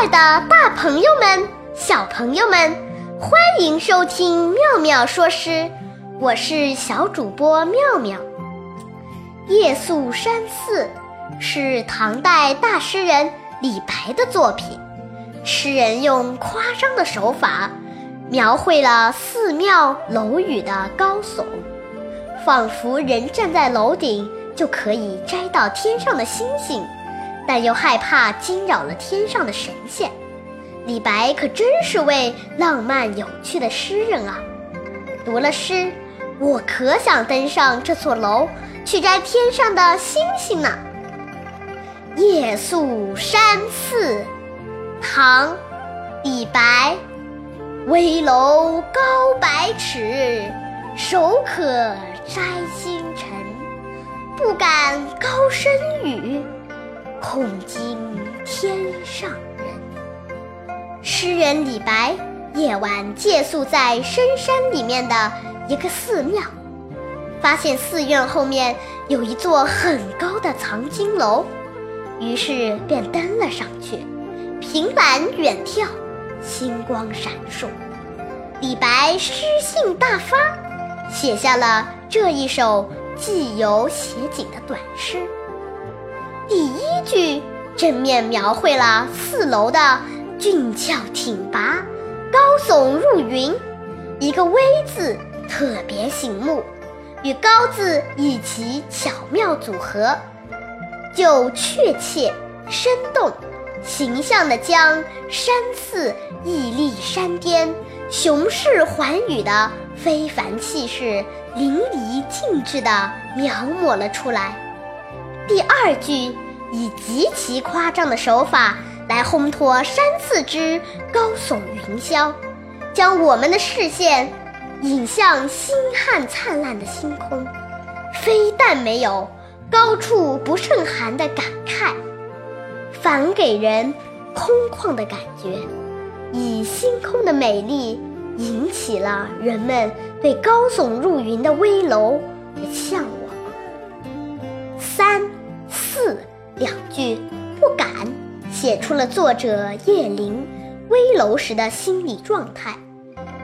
爱的大朋友们、小朋友们，欢迎收听妙妙说诗，我是小主播妙妙。《夜宿山寺》是唐代大诗人李白的作品，诗人用夸张的手法描绘了寺庙楼宇的高耸，仿佛人站在楼顶就可以摘到天上的星星。但又害怕惊扰了天上的神仙，李白可真是位浪漫有趣的诗人啊！读了诗，我可想登上这座楼去摘天上的星星呢。《夜宿山寺》唐·李白，危楼高百尺，手可摘星辰，不敢高声语。恐惊天上人。诗人李白夜晚借宿在深山里面的一个寺庙，发现寺院后面有一座很高的藏经楼，于是便登了上去，凭栏远眺，星光闪烁。李白诗兴大发，写下了这一首寄游写景的短诗。第一句正面描绘了四楼的俊俏挺拔、高耸入云，一个“危”字特别醒目，与“高”字一起巧妙组合，就确切、生动、形象地将山寺屹立山巅、雄势寰宇的非凡气势淋漓尽致地描摹了出来。第二句以极其夸张的手法来烘托山寺之高耸云霄，将我们的视线引向星汉灿烂的星空，非但没有“高处不胜寒”的感慨，反给人空旷的感觉，以星空的美丽引起了人们对高耸入云的危楼的向往。三。两句不敢，写出了作者叶灵危楼时的心理状态。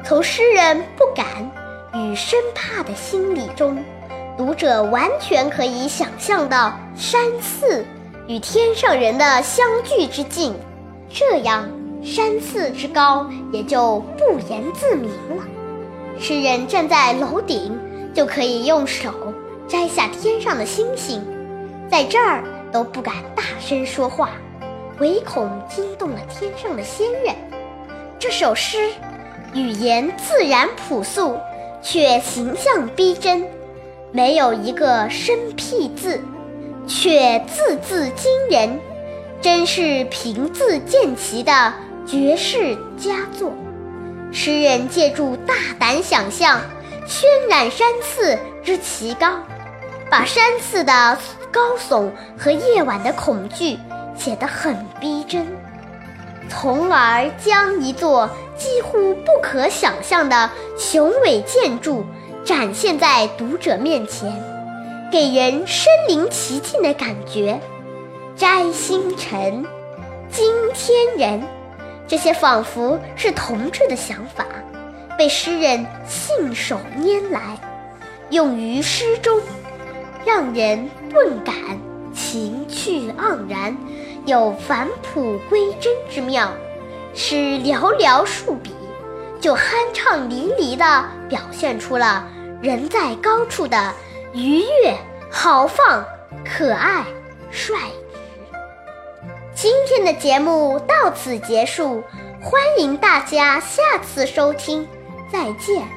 从诗人不敢与生怕的心理中，读者完全可以想象到山寺与天上人的相距之近，这样山寺之高也就不言自明了。诗人站在楼顶，就可以用手摘下天上的星星。在这儿都不敢大声说话，唯恐惊动了天上的仙人。这首诗语言自然朴素，却形象逼真，没有一个生僻字，却字字惊人，真是平字见奇的绝世佳作。诗人借助大胆想象，渲染山寺之奇高。把山寺的高耸和夜晚的恐惧写得很逼真，从而将一座几乎不可想象的雄伟建筑展现在读者面前，给人身临其境的感觉。摘星辰，惊天人，这些仿佛是同志的想法，被诗人信手拈来，用于诗中。让人顿感情趣盎然，有返璞归真之妙。诗寥寥数笔，就酣畅淋漓地表现出了人在高处的愉悦、豪放、可爱、率直。今天的节目到此结束，欢迎大家下次收听，再见。